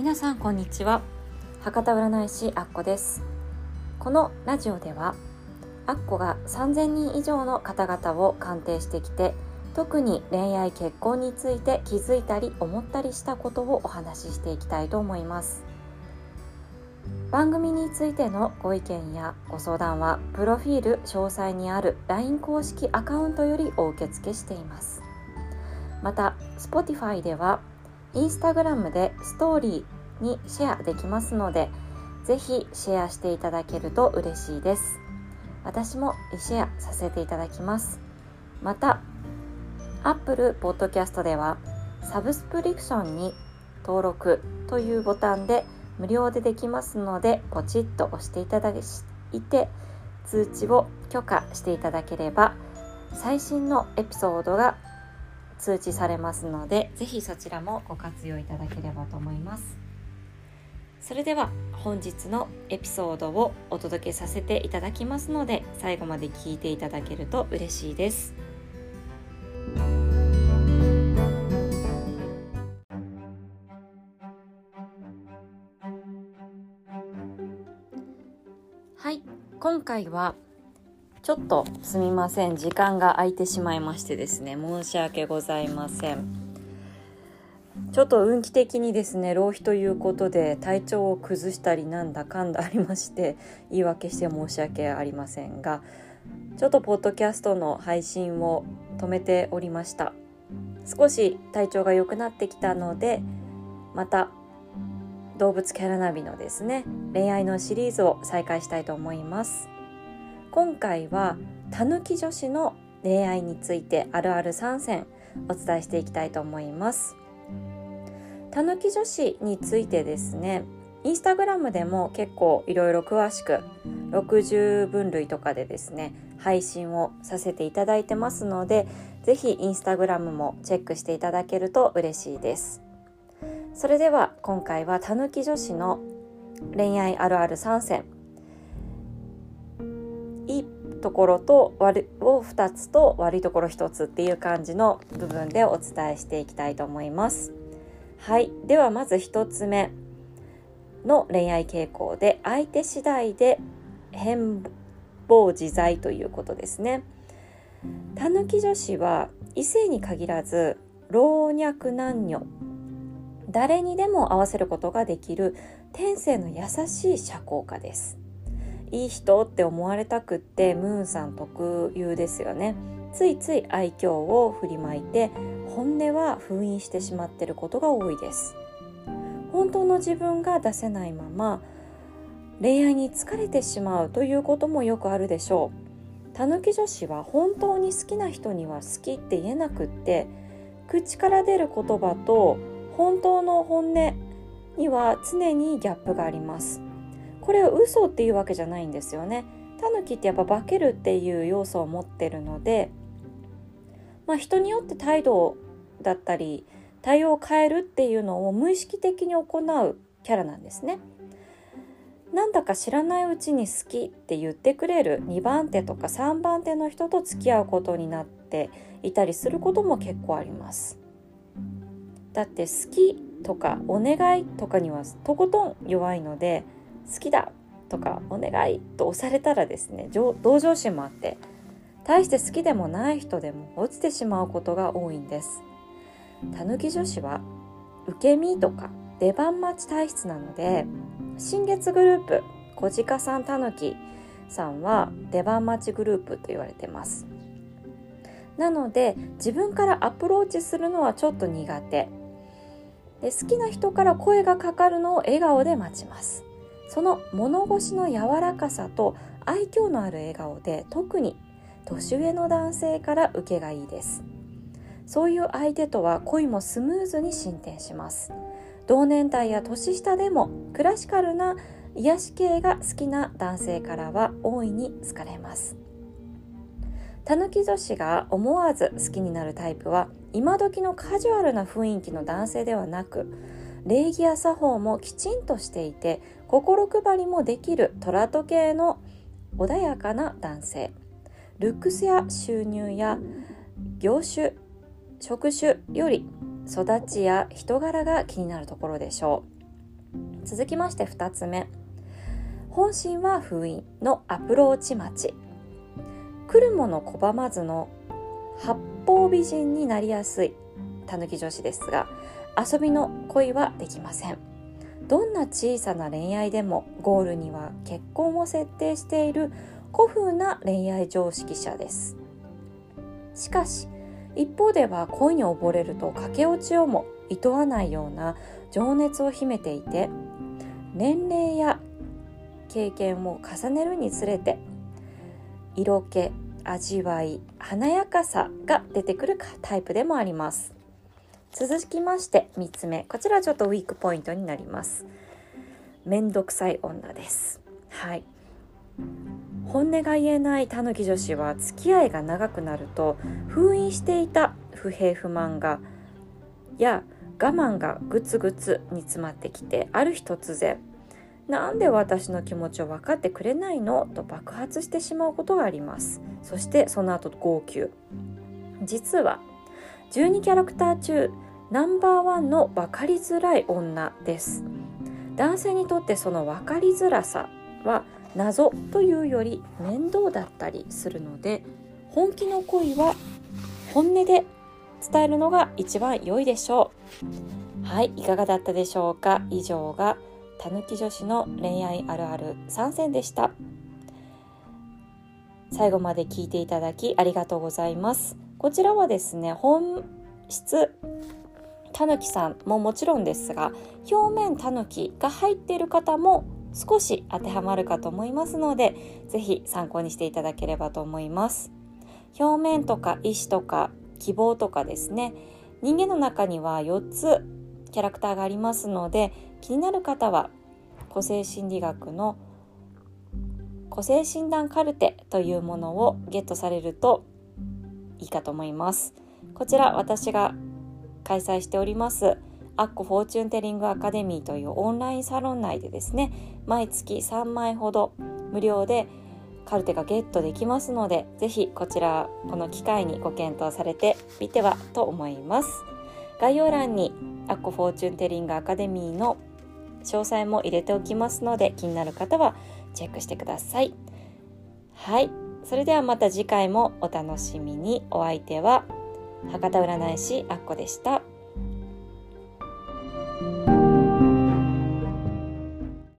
皆さんこんにちは。博多占い師アッコです。このラジオではアッコが3000人以上の方々を鑑定してきて特に恋愛結婚について気づいたり思ったりしたことをお話ししていきたいと思います。番組についてのご意見やご相談はプロフィール詳細にある LINE 公式アカウントよりお受け付けしています。また Spotify ではインスタグラムでストーリーにシェアできますのでぜひシェアしていただけると嬉しいです。私もシェアさせていただきます。また Apple Podcast ではサブスクリプションに登録というボタンで無料でできますのでポチッと押していただいて通知を許可していただければ最新のエピソードが通知されますのでぜひそちらもご活用いただければと思います。それでは本日のエピソードをお届けさせていただきますので最後まで聞いていただけると嬉しいです。はい今回はちょっとすみません。時間が空いてしまいましてですね。申し訳ございません。ちょっと運気的にですね浪費ということで体調を崩したりなんだかんだありまして言い訳して申し訳ありませんがちょっとポッドキャストの配信を止めておりました。少し体調が良くなってきたのでまた動物キャラナビのですね恋愛のシリーズを再開したいと思います。今回はたぬき女子の恋愛についてあるある3選お伝えしていきたいと思います。たぬき女子についてですねインスタグラムでも結構いろいろ詳しく60分類とかでですね配信をさせていただいてますのでぜひインスタグラムもチェックしていただけると嬉しいです。それでは今回はたぬき女子の恋愛あるある3選ところと悪を2つと悪いところ1つっていう感じの部分でお伝えしていきたいと思います。はい。ではまず1つ目の恋愛傾向で相手次第で変貌自在ということですね。たぬき女子は異性に限らず老若男女誰にでも合わせることができる天性の優しい社交家です。いい人って思われたくってムーンさん特有ですよね。ついつい愛嬌を振りまいて本音は封印してしまってることが多いです。本当の自分が出せないまま恋愛に疲れてしまうということもよくあるでしょう。たぬき女子は本当に好きな人には好きって言えなくって口から出る言葉と本当の本音には常にギャップがあります。これは嘘っていうわけじゃないんですよね。タヌキってやっぱ化けるっていう要素を持ってるのでまあ人によって態度だったり対応を変えるっていうのを無意識的に行うキャラなんですね。なんだか知らないうちに好きって言ってくれる2番手とか3番手の人と付き合うことになっていたりすることも結構あります。だって好きとかお願いとかにはとことん弱いので好きだとかお願いと押されたらですね同情心もあって大して好きでもない人でも落ちてしまうことが多いんです。たぬき女子は受け身とか出番待ち体質なので新月グループ小鹿さんたぬきさんは出番待ちグループと言われてます。なので自分からアプローチするのはちょっと苦手。で好きな人から声がかかるのを笑顔で待ちます。その物腰の柔らかさと愛嬌のある笑顔で特に年上の男性から受けがいいです。そういう相手とは恋もスムーズに進展します。同年代や年下でもクラシカルな癒し系が好きな男性からは大いに好かれます。たぬき女子が思わず好きになるタイプは今時のカジュアルな雰囲気の男性ではなく礼儀や作法もきちんとしていて心配りもできるトラト系の穏やかな男性。ルックスや収入や業種職種より育ちや人柄が気になるところでしょう。続きまして2つ目。本心は封印のアプローチ待ち。来るもの拒まずの八方美人になりやすい。たぬき女子ですが遊びの恋はできません。どんな小さな恋愛でもゴールには結婚を設定している古風な恋愛常識者です。しかし一方では恋に溺れると駆け落ちをも厭わないような情熱を秘めていて年齢や経験を重ねるにつれて色気味わい華やかさが出てくるタイプでもあります。続きまして3つ目。こちらちょっとウィークポイントになります。めんどくさい女です。はい。本音が言えないたぬき女子は付き合いが長くなると封印していた不平不満がや我慢がグツグツ煮詰まってきてある日突然なんで私の気持ちを分かってくれないの？と爆発してしまうことがあります。そしてその後号泣。実は12キャラクター中ナンバーワンの分かりづらい女です。男性にとってその分かりづらさは謎というより面倒だったりするので本気の恋は本音で伝えるのが一番良いでしょう。はいいかがだったでしょうか？以上がたぬき女子の恋愛あるある参戦でした。最後まで聞いていただきありがとうございます。こちらはですね本質たぬきさん。ももちろんですが表面たぬきが入っている方も少し当てはまるかと思いますので是非参考にしていただければと思います。表面とか意志とか希望とかですね。人間の中には4つキャラクターがありますので気になる方は個性心理学の個性診断カルテというものをゲットされるといいかと思います。こちら私が開催しておりますアッコフォーチュンテリングアカデミーというオンラインサロン内でですね毎月3枚ほど無料でカルテがゲットできますのでぜひこちらこの機会にご検討されてみてはと思います。概要欄にアッコフォーチュンテリングアカデミーの詳細も入れておきますので気になる方はチェックしてください。はい。それではまた次回もお楽しみにお相手は博多占い師あっこでした。